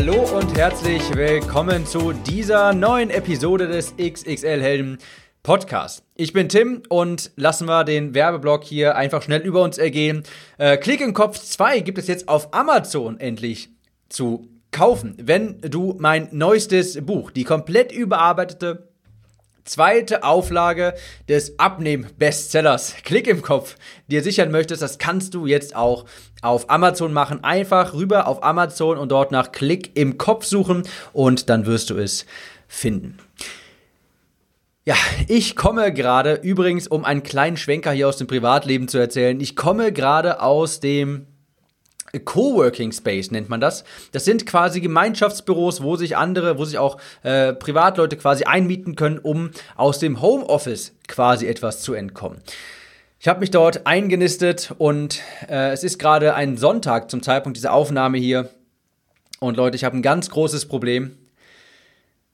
Hallo und herzlich willkommen zu dieser neuen Episode des XXL Helden Podcast. Ich bin Tim und lassen wir den Werbeblock hier einfach schnell über uns ergehen. Äh, Klick im Kopf 2 gibt es jetzt auf Amazon endlich zu kaufen. Wenn du mein neuestes Buch, die komplett überarbeitete zweite Auflage des Abnehmen-Bestsellers Klick im Kopf dir sichern möchtest, das kannst du jetzt auch auf Amazon machen. Einfach rüber auf Amazon und dort nach Klick im Kopf suchen und dann wirst du es finden. Ja, ich komme gerade, übrigens, um einen kleinen Schwenker hier aus dem Privatleben zu erzählen, ich komme gerade aus dem Coworking Space nennt man das. Das sind quasi Gemeinschaftsbüros, wo sich andere, wo sich auch äh, Privatleute quasi einmieten können, um aus dem Homeoffice quasi etwas zu entkommen. Ich habe mich dort eingenistet und äh, es ist gerade ein Sonntag zum Zeitpunkt dieser Aufnahme hier. Und Leute, ich habe ein ganz großes Problem.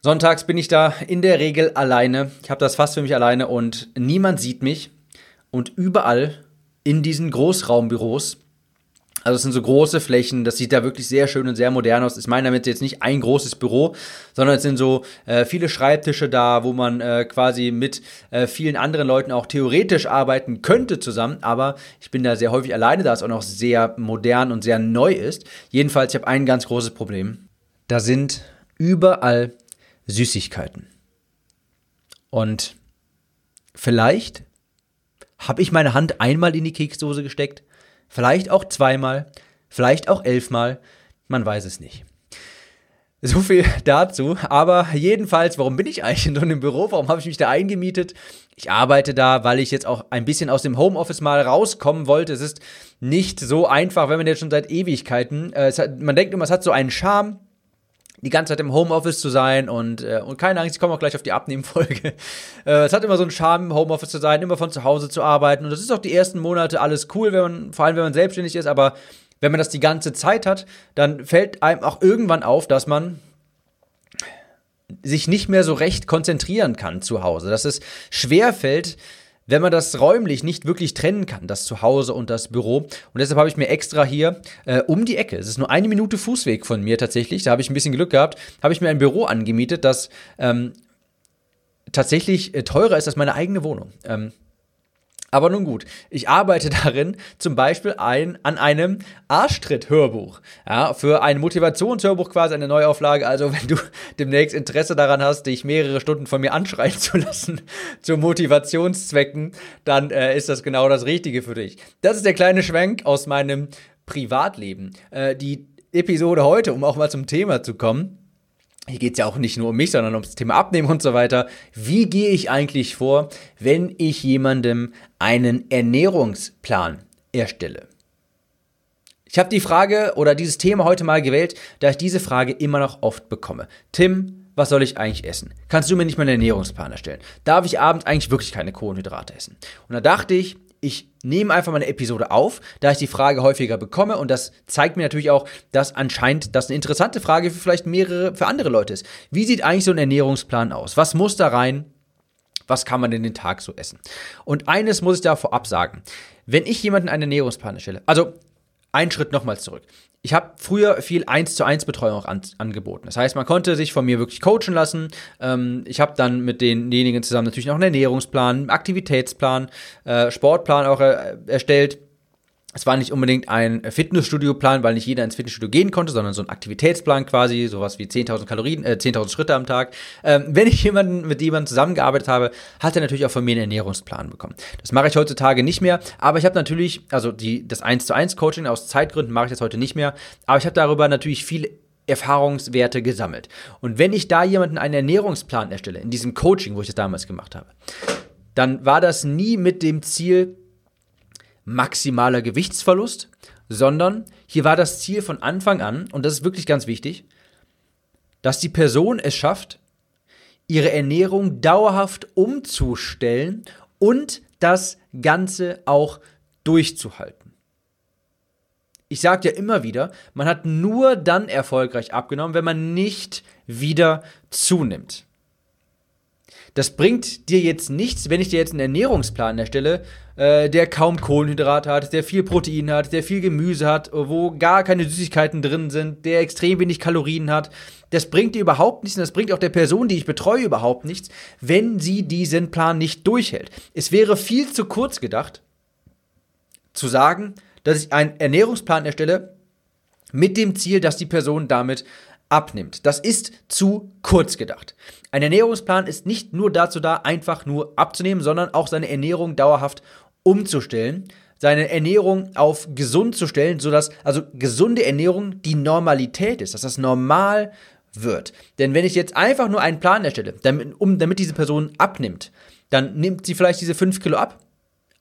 Sonntags bin ich da in der Regel alleine. Ich habe das fast für mich alleine und niemand sieht mich. Und überall in diesen Großraumbüros also es sind so große Flächen, das sieht da wirklich sehr schön und sehr modern aus. Ich meine damit jetzt nicht ein großes Büro, sondern es sind so äh, viele Schreibtische da, wo man äh, quasi mit äh, vielen anderen Leuten auch theoretisch arbeiten könnte zusammen. Aber ich bin da sehr häufig alleine, da es auch noch sehr modern und sehr neu ist. Jedenfalls, ich habe ein ganz großes Problem. Da sind überall Süßigkeiten. Und vielleicht habe ich meine Hand einmal in die Keksdose gesteckt Vielleicht auch zweimal, vielleicht auch elfmal, man weiß es nicht. So viel dazu. Aber jedenfalls, warum bin ich eigentlich in so einem Büro? Warum habe ich mich da eingemietet? Ich arbeite da, weil ich jetzt auch ein bisschen aus dem Homeoffice mal rauskommen wollte. Es ist nicht so einfach, wenn man jetzt schon seit Ewigkeiten. Äh, hat, man denkt immer, es hat so einen Charme die ganze Zeit im Homeoffice zu sein und, äh, und keine Angst, ich komme auch gleich auf die Abnehmfolge. Äh, es hat immer so einen Charme, im Homeoffice zu sein, immer von zu Hause zu arbeiten und das ist auch die ersten Monate alles cool, wenn man, vor allem wenn man selbstständig ist, aber wenn man das die ganze Zeit hat, dann fällt einem auch irgendwann auf, dass man sich nicht mehr so recht konzentrieren kann zu Hause, dass es schwer fällt, wenn man das räumlich nicht wirklich trennen kann, das Zuhause und das Büro. Und deshalb habe ich mir extra hier äh, um die Ecke, es ist nur eine Minute Fußweg von mir tatsächlich, da habe ich ein bisschen Glück gehabt, habe ich mir ein Büro angemietet, das ähm, tatsächlich äh, teurer ist als meine eigene Wohnung. Ähm, aber nun gut, ich arbeite darin zum Beispiel ein, an einem Arschtritt-Hörbuch. Ja, für ein Motivationshörbuch quasi eine Neuauflage. Also, wenn du demnächst Interesse daran hast, dich mehrere Stunden von mir anschreien zu lassen zu Motivationszwecken, dann äh, ist das genau das Richtige für dich. Das ist der kleine Schwenk aus meinem Privatleben. Äh, die Episode heute, um auch mal zum Thema zu kommen, hier geht es ja auch nicht nur um mich, sondern ums Thema Abnehmen und so weiter. Wie gehe ich eigentlich vor, wenn ich jemandem einen Ernährungsplan erstelle? Ich habe die Frage oder dieses Thema heute mal gewählt, da ich diese Frage immer noch oft bekomme. Tim, was soll ich eigentlich essen? Kannst du mir nicht mal einen Ernährungsplan erstellen? Darf ich abends eigentlich wirklich keine Kohlenhydrate essen? Und da dachte ich, ich nehme einfach mal eine Episode auf, da ich die Frage häufiger bekomme und das zeigt mir natürlich auch, dass anscheinend das eine interessante Frage für vielleicht mehrere, für andere Leute ist. Wie sieht eigentlich so ein Ernährungsplan aus? Was muss da rein? Was kann man denn den Tag so essen? Und eines muss ich da vorab sagen. Wenn ich jemanden einen Ernährungsplan erstelle, also einen Schritt nochmals zurück. Ich habe früher viel 1 zu 1 Betreuung an, angeboten. Das heißt, man konnte sich von mir wirklich coachen lassen. Ähm, ich habe dann mit denjenigen zusammen natürlich noch einen Ernährungsplan, Aktivitätsplan, äh, Sportplan auch äh, erstellt. Es war nicht unbedingt ein Fitnessstudio-Plan, weil nicht jeder ins Fitnessstudio gehen konnte, sondern so ein Aktivitätsplan quasi, sowas wie 10.000 Kalorien, äh, 10.000 Schritte am Tag. Ähm, wenn ich jemanden, mit jemandem zusammengearbeitet habe, hat er natürlich auch von mir einen Ernährungsplan bekommen. Das mache ich heutzutage nicht mehr, aber ich habe natürlich, also die, das 1 zu 1 Coaching aus Zeitgründen mache ich das heute nicht mehr, aber ich habe darüber natürlich viele Erfahrungswerte gesammelt. Und wenn ich da jemanden einen Ernährungsplan erstelle, in diesem Coaching, wo ich das damals gemacht habe, dann war das nie mit dem Ziel, maximaler Gewichtsverlust, sondern hier war das Ziel von Anfang an, und das ist wirklich ganz wichtig, dass die Person es schafft, ihre Ernährung dauerhaft umzustellen und das Ganze auch durchzuhalten. Ich sage ja immer wieder, man hat nur dann erfolgreich abgenommen, wenn man nicht wieder zunimmt. Das bringt dir jetzt nichts, wenn ich dir jetzt einen Ernährungsplan erstelle, äh, der kaum Kohlenhydrate hat, der viel Protein hat, der viel Gemüse hat, wo gar keine Süßigkeiten drin sind, der extrem wenig Kalorien hat. Das bringt dir überhaupt nichts und das bringt auch der Person, die ich betreue, überhaupt nichts, wenn sie diesen Plan nicht durchhält. Es wäre viel zu kurz gedacht, zu sagen, dass ich einen Ernährungsplan erstelle mit dem Ziel, dass die Person damit abnimmt. Das ist zu kurz gedacht. Ein Ernährungsplan ist nicht nur dazu da, einfach nur abzunehmen, sondern auch seine Ernährung dauerhaft umzustellen, seine Ernährung auf gesund zu stellen, sodass also gesunde Ernährung die Normalität ist, dass das normal wird. Denn wenn ich jetzt einfach nur einen Plan erstelle, damit, um, damit diese Person abnimmt, dann nimmt sie vielleicht diese 5 Kilo ab,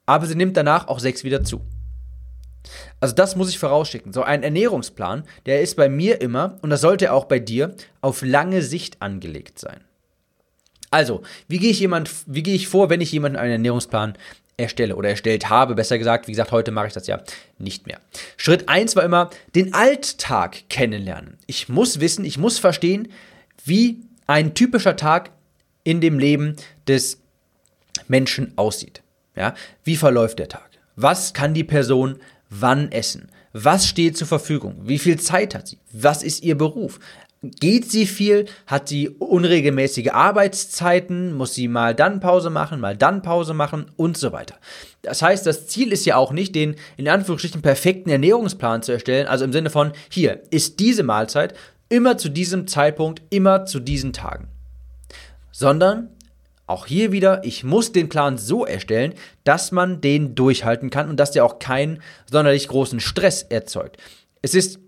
aber sie nimmt danach auch 6 wieder zu. Also das muss ich vorausschicken. So ein Ernährungsplan, der ist bei mir immer, und das sollte auch bei dir, auf lange Sicht angelegt sein. Also, wie gehe ich jemand, wie gehe ich vor, wenn ich jemanden einen Ernährungsplan erstelle oder erstellt habe, besser gesagt. Wie gesagt, heute mache ich das ja nicht mehr. Schritt 1 war immer den Alltag kennenlernen. Ich muss wissen, ich muss verstehen, wie ein typischer Tag in dem Leben des Menschen aussieht. Ja, wie verläuft der Tag? Was kann die Person wann essen? Was steht zur Verfügung? Wie viel Zeit hat sie? Was ist ihr Beruf? Geht sie viel? Hat sie unregelmäßige Arbeitszeiten? Muss sie mal dann Pause machen, mal dann Pause machen und so weiter. Das heißt, das Ziel ist ja auch nicht, den in Anführungsstrichen perfekten Ernährungsplan zu erstellen, also im Sinne von, hier ist diese Mahlzeit immer zu diesem Zeitpunkt, immer zu diesen Tagen. Sondern auch hier wieder, ich muss den Plan so erstellen, dass man den durchhalten kann und dass der auch keinen sonderlich großen Stress erzeugt. Es ist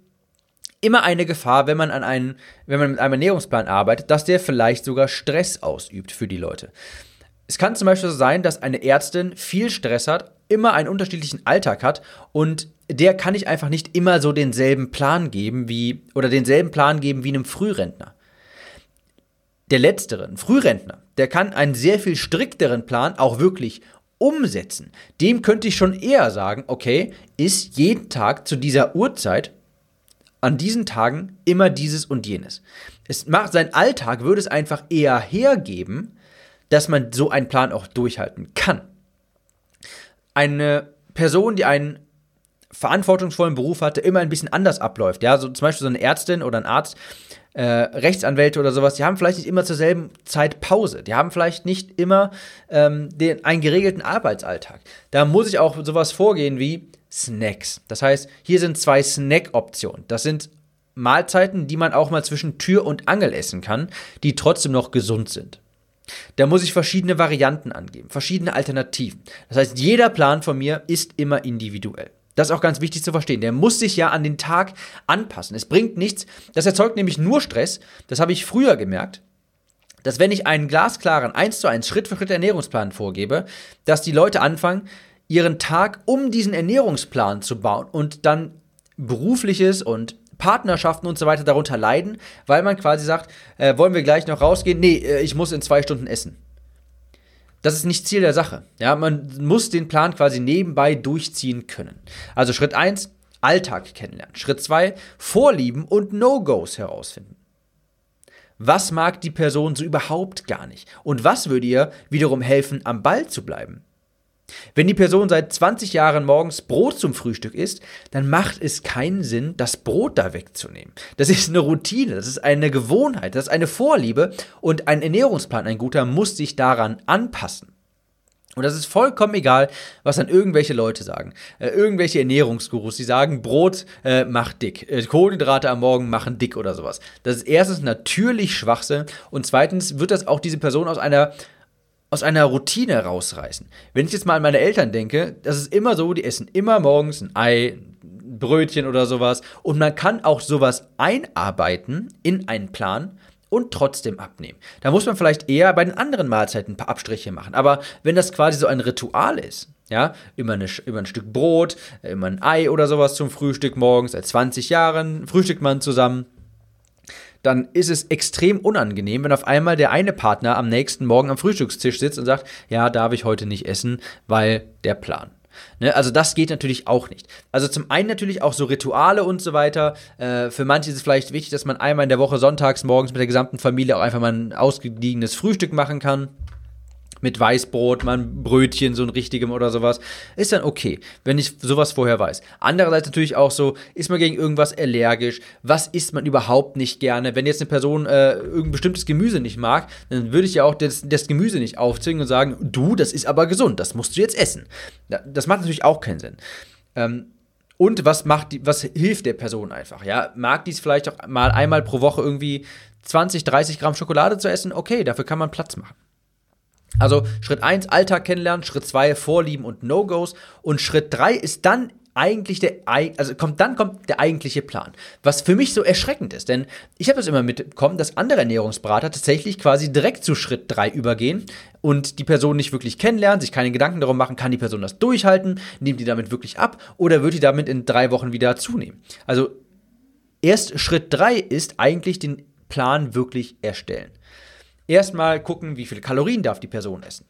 immer eine Gefahr, wenn man an einen, wenn man mit einem Ernährungsplan arbeitet, dass der vielleicht sogar Stress ausübt für die Leute. Es kann zum Beispiel so sein, dass eine Ärztin viel Stress hat, immer einen unterschiedlichen Alltag hat und der kann ich einfach nicht immer so denselben Plan geben wie oder denselben Plan geben wie einem Frührentner. Der letztere, ein Frührentner, der kann einen sehr viel strikteren Plan auch wirklich umsetzen. Dem könnte ich schon eher sagen, okay, ist jeden Tag zu dieser Uhrzeit an diesen Tagen immer dieses und jenes. Es macht sein Alltag würde es einfach eher hergeben, dass man so einen Plan auch durchhalten kann. Eine Person, die einen verantwortungsvollen Beruf hatte, immer ein bisschen anders abläuft. Ja, so zum Beispiel so eine Ärztin oder ein Arzt, äh, Rechtsanwälte oder sowas, die haben vielleicht nicht immer zur selben Zeit Pause. Die haben vielleicht nicht immer ähm, den, einen geregelten Arbeitsalltag. Da muss ich auch sowas vorgehen wie, Snacks. Das heißt, hier sind zwei Snack-Optionen. Das sind Mahlzeiten, die man auch mal zwischen Tür und Angel essen kann, die trotzdem noch gesund sind. Da muss ich verschiedene Varianten angeben, verschiedene Alternativen. Das heißt, jeder Plan von mir ist immer individuell. Das ist auch ganz wichtig zu verstehen. Der muss sich ja an den Tag anpassen. Es bringt nichts. Das erzeugt nämlich nur Stress. Das habe ich früher gemerkt dass wenn ich einen glasklaren 1 zu 1 Schritt für Schritt Ernährungsplan vorgebe, dass die Leute anfangen, ihren Tag um diesen Ernährungsplan zu bauen und dann berufliches und Partnerschaften und so weiter darunter leiden, weil man quasi sagt, äh, wollen wir gleich noch rausgehen? Nee, äh, ich muss in zwei Stunden essen. Das ist nicht Ziel der Sache. Ja, man muss den Plan quasi nebenbei durchziehen können. Also Schritt 1, Alltag kennenlernen. Schritt 2, Vorlieben und No-Gos herausfinden. Was mag die Person so überhaupt gar nicht? Und was würde ihr wiederum helfen, am Ball zu bleiben? Wenn die Person seit 20 Jahren morgens Brot zum Frühstück isst, dann macht es keinen Sinn, das Brot da wegzunehmen. Das ist eine Routine, das ist eine Gewohnheit, das ist eine Vorliebe und ein Ernährungsplan, ein guter, muss sich daran anpassen. Und das ist vollkommen egal, was dann irgendwelche Leute sagen. Äh, irgendwelche Ernährungsgurus, die sagen, Brot äh, macht dick, äh, Kohlenhydrate am Morgen machen dick oder sowas. Das ist erstens natürlich Schwachsinn und zweitens wird das auch diese Person aus einer aus einer Routine rausreißen. Wenn ich jetzt mal an meine Eltern denke, das ist immer so, die essen immer morgens ein Ei, ein Brötchen oder sowas. Und man kann auch sowas einarbeiten in einen Plan und trotzdem abnehmen. Da muss man vielleicht eher bei den anderen Mahlzeiten ein paar Abstriche machen. Aber wenn das quasi so ein Ritual ist, ja, immer, eine, immer ein Stück Brot, immer ein Ei oder sowas zum Frühstück morgens, seit 20 Jahren frühstückt man zusammen, dann ist es extrem unangenehm, wenn auf einmal der eine Partner am nächsten Morgen am Frühstückstisch sitzt und sagt, ja, darf ich heute nicht essen, weil der Plan. Ne, also das geht natürlich auch nicht. Also zum einen natürlich auch so Rituale und so weiter. Äh, für manche ist es vielleicht wichtig, dass man einmal in der Woche sonntags morgens mit der gesamten Familie auch einfach mal ein ausgediegenes Frühstück machen kann mit Weißbrot, mal ein Brötchen, so ein richtigem oder sowas, ist dann okay, wenn ich sowas vorher weiß. Andererseits natürlich auch so, ist man gegen irgendwas allergisch, was isst man überhaupt nicht gerne. Wenn jetzt eine Person äh, irgendein bestimmtes Gemüse nicht mag, dann würde ich ja auch das, das Gemüse nicht aufzwingen und sagen, du, das ist aber gesund, das musst du jetzt essen. Das macht natürlich auch keinen Sinn. Ähm, und was macht die, was hilft der Person einfach? Ja, mag dies vielleicht auch mal einmal pro Woche irgendwie 20, 30 Gramm Schokolade zu essen? Okay, dafür kann man Platz machen. Also Schritt 1, Alltag kennenlernen, Schritt 2, Vorlieben und No-Gos und Schritt 3 ist dann eigentlich der, also kommt, dann kommt der eigentliche Plan. Was für mich so erschreckend ist, denn ich habe es immer mitbekommen, dass andere Ernährungsberater tatsächlich quasi direkt zu Schritt 3 übergehen und die Person nicht wirklich kennenlernen, sich keine Gedanken darum machen, kann die Person das durchhalten, nimmt die damit wirklich ab oder wird die damit in drei Wochen wieder zunehmen. Also erst Schritt 3 ist eigentlich den Plan wirklich erstellen. Erstmal gucken, wie viele Kalorien darf die Person essen.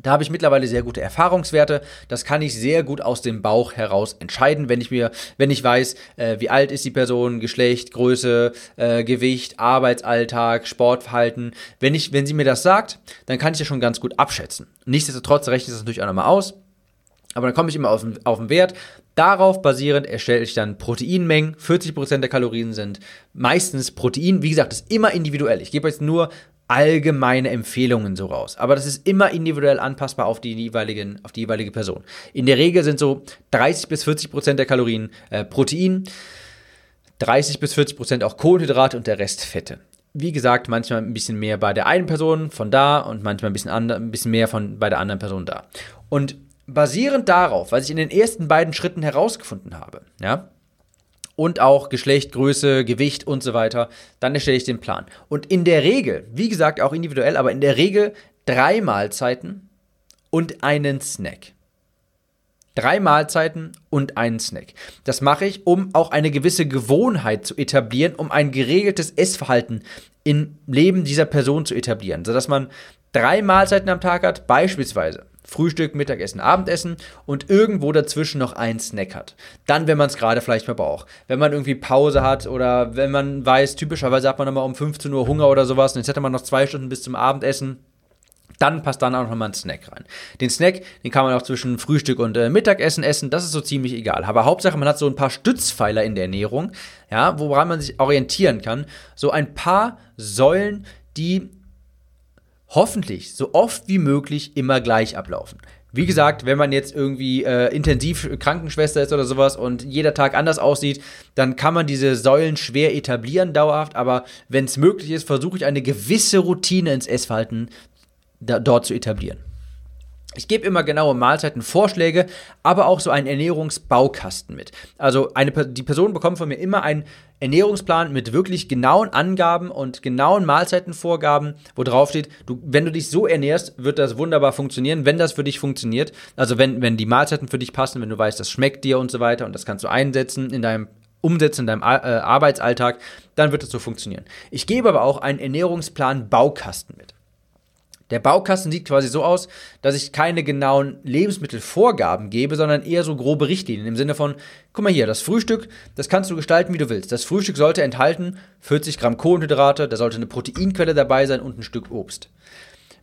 Da habe ich mittlerweile sehr gute Erfahrungswerte. Das kann ich sehr gut aus dem Bauch heraus entscheiden, wenn ich mir, wenn ich weiß, äh, wie alt ist die Person, Geschlecht, Größe, äh, Gewicht, Arbeitsalltag, Sportverhalten. Wenn ich, wenn sie mir das sagt, dann kann ich das schon ganz gut abschätzen. Nichtsdestotrotz rechne ich das natürlich auch nochmal aus. Aber dann komme ich immer auf den, auf den Wert. Darauf basierend erstelle ich dann Proteinmengen. 40% der Kalorien sind meistens Protein. Wie gesagt, das ist immer individuell. Ich gebe jetzt nur allgemeine Empfehlungen so raus. Aber das ist immer individuell anpassbar auf die, jeweiligen, auf die jeweilige Person. In der Regel sind so 30 bis 40 Prozent der Kalorien äh, Protein, 30 bis 40 Prozent auch Kohlenhydrate und der Rest Fette. Wie gesagt, manchmal ein bisschen mehr bei der einen Person von da und manchmal ein bisschen, ein bisschen mehr von bei der anderen Person da. Und basierend darauf, was ich in den ersten beiden Schritten herausgefunden habe, ja, und auch Geschlecht, Größe, Gewicht und so weiter, dann erstelle ich den Plan. Und in der Regel, wie gesagt, auch individuell, aber in der Regel drei Mahlzeiten und einen Snack. Drei Mahlzeiten und einen Snack. Das mache ich, um auch eine gewisse Gewohnheit zu etablieren, um ein geregeltes Essverhalten im Leben dieser Person zu etablieren, sodass man drei Mahlzeiten am Tag hat, beispielsweise Frühstück, Mittagessen, Abendessen und irgendwo dazwischen noch einen Snack hat. Dann, wenn man es gerade vielleicht mal braucht. Wenn man irgendwie Pause hat oder wenn man weiß, typischerweise hat man immer um 15 Uhr Hunger oder sowas und jetzt hätte man noch zwei Stunden bis zum Abendessen. Dann passt dann auch noch mal ein Snack rein. Den Snack, den kann man auch zwischen Frühstück und äh, Mittagessen essen, das ist so ziemlich egal. Aber Hauptsache, man hat so ein paar Stützpfeiler in der Ernährung, ja, woran man sich orientieren kann. So ein paar Säulen, die hoffentlich so oft wie möglich immer gleich ablaufen. Wie gesagt, wenn man jetzt irgendwie äh, intensiv Krankenschwester ist oder sowas und jeder Tag anders aussieht, dann kann man diese Säulen schwer etablieren dauerhaft. Aber wenn es möglich ist, versuche ich eine gewisse Routine ins Essverhalten da, dort zu etablieren. Ich gebe immer genaue Mahlzeitenvorschläge, aber auch so einen Ernährungsbaukasten mit. Also eine, die Person bekommt von mir immer einen Ernährungsplan mit wirklich genauen Angaben und genauen Mahlzeitenvorgaben, wo drauf steht, du, wenn du dich so ernährst, wird das wunderbar funktionieren, wenn das für dich funktioniert. Also wenn, wenn die Mahlzeiten für dich passen, wenn du weißt, das schmeckt dir und so weiter und das kannst du einsetzen in deinem umsetzen in deinem äh, Arbeitsalltag, dann wird das so funktionieren. Ich gebe aber auch einen Ernährungsplan Baukasten mit. Der Baukasten sieht quasi so aus, dass ich keine genauen Lebensmittelvorgaben gebe, sondern eher so grobe Richtlinien im Sinne von, guck mal hier, das Frühstück, das kannst du gestalten, wie du willst. Das Frühstück sollte enthalten 40 Gramm Kohlenhydrate, da sollte eine Proteinquelle dabei sein und ein Stück Obst.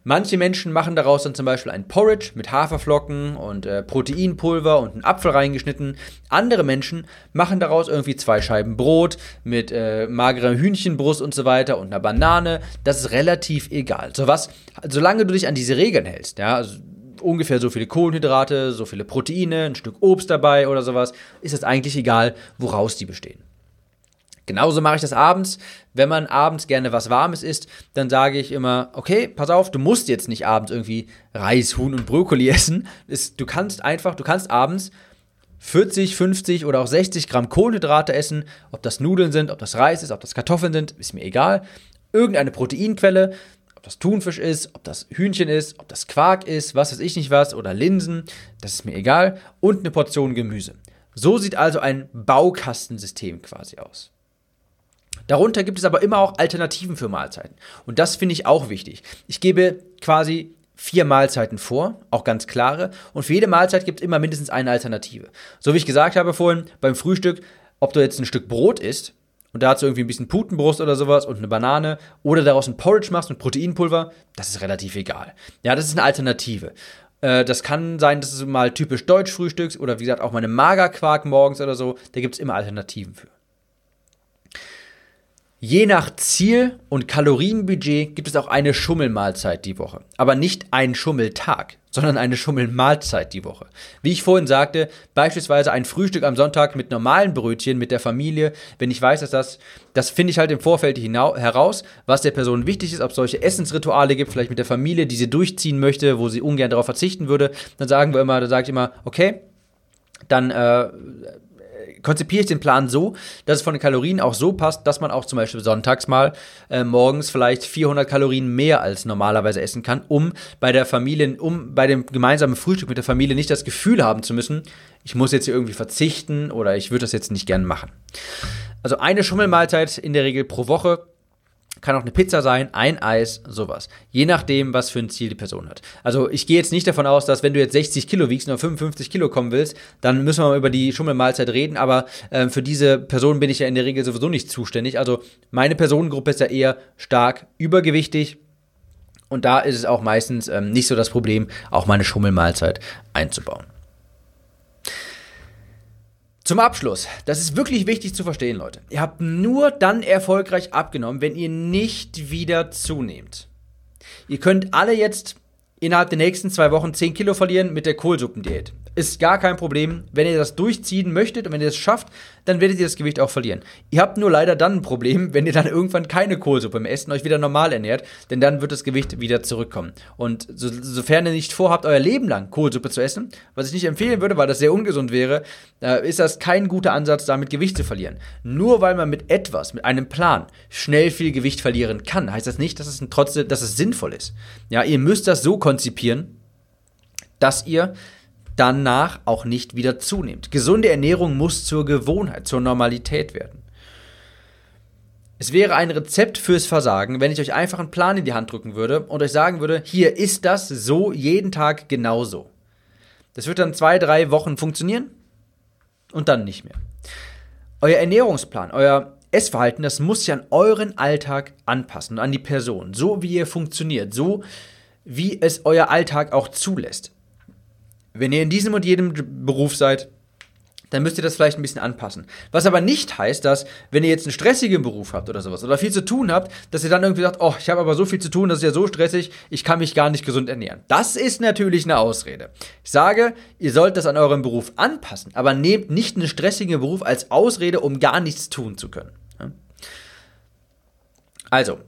Manche Menschen machen daraus dann zum Beispiel ein Porridge mit Haferflocken und äh, Proteinpulver und einen Apfel reingeschnitten. Andere Menschen machen daraus irgendwie zwei Scheiben Brot mit äh, magerer Hühnchenbrust und so weiter und einer Banane. Das ist relativ egal. So was, solange du dich an diese Regeln hältst, ja, also ungefähr so viele Kohlenhydrate, so viele Proteine, ein Stück Obst dabei oder sowas, ist es eigentlich egal, woraus die bestehen. Genauso mache ich das abends. Wenn man abends gerne was Warmes isst, dann sage ich immer, okay, pass auf, du musst jetzt nicht abends irgendwie Reis, Huhn und Brokkoli essen. du kannst einfach, du kannst abends 40, 50 oder auch 60 Gramm Kohlenhydrate essen. Ob das Nudeln sind, ob das Reis ist, ob das Kartoffeln sind, ist mir egal. Irgendeine Proteinquelle, ob das Thunfisch ist, ob das Hühnchen ist, ob das Quark ist, was weiß ich nicht was, oder Linsen, das ist mir egal. Und eine Portion Gemüse. So sieht also ein Baukastensystem quasi aus. Darunter gibt es aber immer auch Alternativen für Mahlzeiten. Und das finde ich auch wichtig. Ich gebe quasi vier Mahlzeiten vor, auch ganz klare. Und für jede Mahlzeit gibt es immer mindestens eine Alternative. So wie ich gesagt habe vorhin, beim Frühstück, ob du jetzt ein Stück Brot isst und dazu irgendwie ein bisschen Putenbrust oder sowas und eine Banane oder daraus ein Porridge machst mit Proteinpulver, das ist relativ egal. Ja, das ist eine Alternative. Äh, das kann sein, dass du mal typisch deutsch frühstückst oder wie gesagt auch mal eine Magerquark morgens oder so. Da gibt es immer Alternativen für. Je nach Ziel und Kalorienbudget gibt es auch eine Schummelmahlzeit die Woche. Aber nicht einen Schummeltag, sondern eine Schummelmahlzeit die Woche. Wie ich vorhin sagte, beispielsweise ein Frühstück am Sonntag mit normalen Brötchen mit der Familie. Wenn ich weiß, dass das, das finde ich halt im Vorfeld heraus, was der Person wichtig ist, ob es solche Essensrituale gibt, vielleicht mit der Familie, die sie durchziehen möchte, wo sie ungern darauf verzichten würde. Dann sagen wir immer, da sage ich immer, okay, dann äh, konzipiere ich den Plan so, dass es von den Kalorien auch so passt, dass man auch zum Beispiel sonntags mal äh, morgens vielleicht 400 Kalorien mehr als normalerweise essen kann, um bei der Familie, um bei dem gemeinsamen Frühstück mit der Familie nicht das Gefühl haben zu müssen, ich muss jetzt hier irgendwie verzichten oder ich würde das jetzt nicht gern machen. Also eine Schummelmahlzeit in der Regel pro Woche kann auch eine Pizza sein, ein Eis, sowas. Je nachdem, was für ein Ziel die Person hat. Also ich gehe jetzt nicht davon aus, dass wenn du jetzt 60 Kilo wiegst und auf 55 Kilo kommen willst, dann müssen wir mal über die Schummelmahlzeit reden, aber äh, für diese Person bin ich ja in der Regel sowieso nicht zuständig. Also meine Personengruppe ist ja eher stark übergewichtig. Und da ist es auch meistens ähm, nicht so das Problem, auch mal eine Schummelmahlzeit einzubauen. Zum Abschluss, das ist wirklich wichtig zu verstehen, Leute. Ihr habt nur dann erfolgreich abgenommen, wenn ihr nicht wieder zunehmt. Ihr könnt alle jetzt innerhalb der nächsten zwei Wochen 10 Kilo verlieren mit der Kohlsuppendiät. Ist gar kein Problem. Wenn ihr das durchziehen möchtet und wenn ihr das schafft, dann werdet ihr das Gewicht auch verlieren. Ihr habt nur leider dann ein Problem, wenn ihr dann irgendwann keine Kohlsuppe mehr esst und euch wieder normal ernährt, denn dann wird das Gewicht wieder zurückkommen. Und so, sofern ihr nicht vorhabt, euer Leben lang Kohlsuppe zu essen, was ich nicht empfehlen würde, weil das sehr ungesund wäre, äh, ist das kein guter Ansatz, damit Gewicht zu verlieren. Nur weil man mit etwas, mit einem Plan, schnell viel Gewicht verlieren kann, heißt das nicht, dass es trotzdem, dass es sinnvoll ist. Ja, ihr müsst das so konzipieren, dass ihr danach auch nicht wieder zunimmt. Gesunde Ernährung muss zur Gewohnheit, zur Normalität werden. Es wäre ein Rezept fürs Versagen, wenn ich euch einfach einen Plan in die Hand drücken würde und euch sagen würde, hier ist das so jeden Tag genauso. Das wird dann zwei, drei Wochen funktionieren und dann nicht mehr. Euer Ernährungsplan, euer Essverhalten, das muss sich an euren Alltag anpassen an die Person, so wie ihr funktioniert, so wie es euer Alltag auch zulässt. Wenn ihr in diesem und jedem Beruf seid, dann müsst ihr das vielleicht ein bisschen anpassen. Was aber nicht heißt, dass, wenn ihr jetzt einen stressigen Beruf habt oder sowas oder viel zu tun habt, dass ihr dann irgendwie sagt, oh, ich habe aber so viel zu tun, das ist ja so stressig, ich kann mich gar nicht gesund ernähren. Das ist natürlich eine Ausrede. Ich sage, ihr sollt das an eurem Beruf anpassen, aber nehmt nicht einen stressigen Beruf als Ausrede, um gar nichts tun zu können. Also,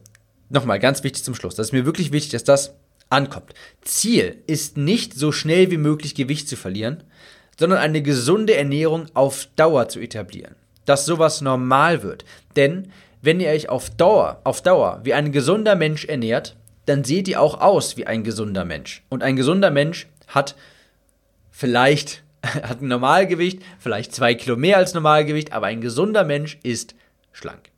nochmal ganz wichtig zum Schluss. Das ist mir wirklich wichtig, dass das ankommt. Ziel ist nicht so schnell wie möglich Gewicht zu verlieren, sondern eine gesunde Ernährung auf Dauer zu etablieren. Dass sowas normal wird. Denn wenn ihr euch auf Dauer, auf Dauer wie ein gesunder Mensch ernährt, dann seht ihr auch aus wie ein gesunder Mensch. Und ein gesunder Mensch hat vielleicht hat ein Normalgewicht, vielleicht zwei Kilo mehr als Normalgewicht, aber ein gesunder Mensch ist schlank.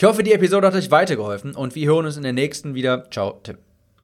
Ich hoffe, die Episode hat euch weitergeholfen und wir hören uns in der nächsten wieder. Ciao, Tim.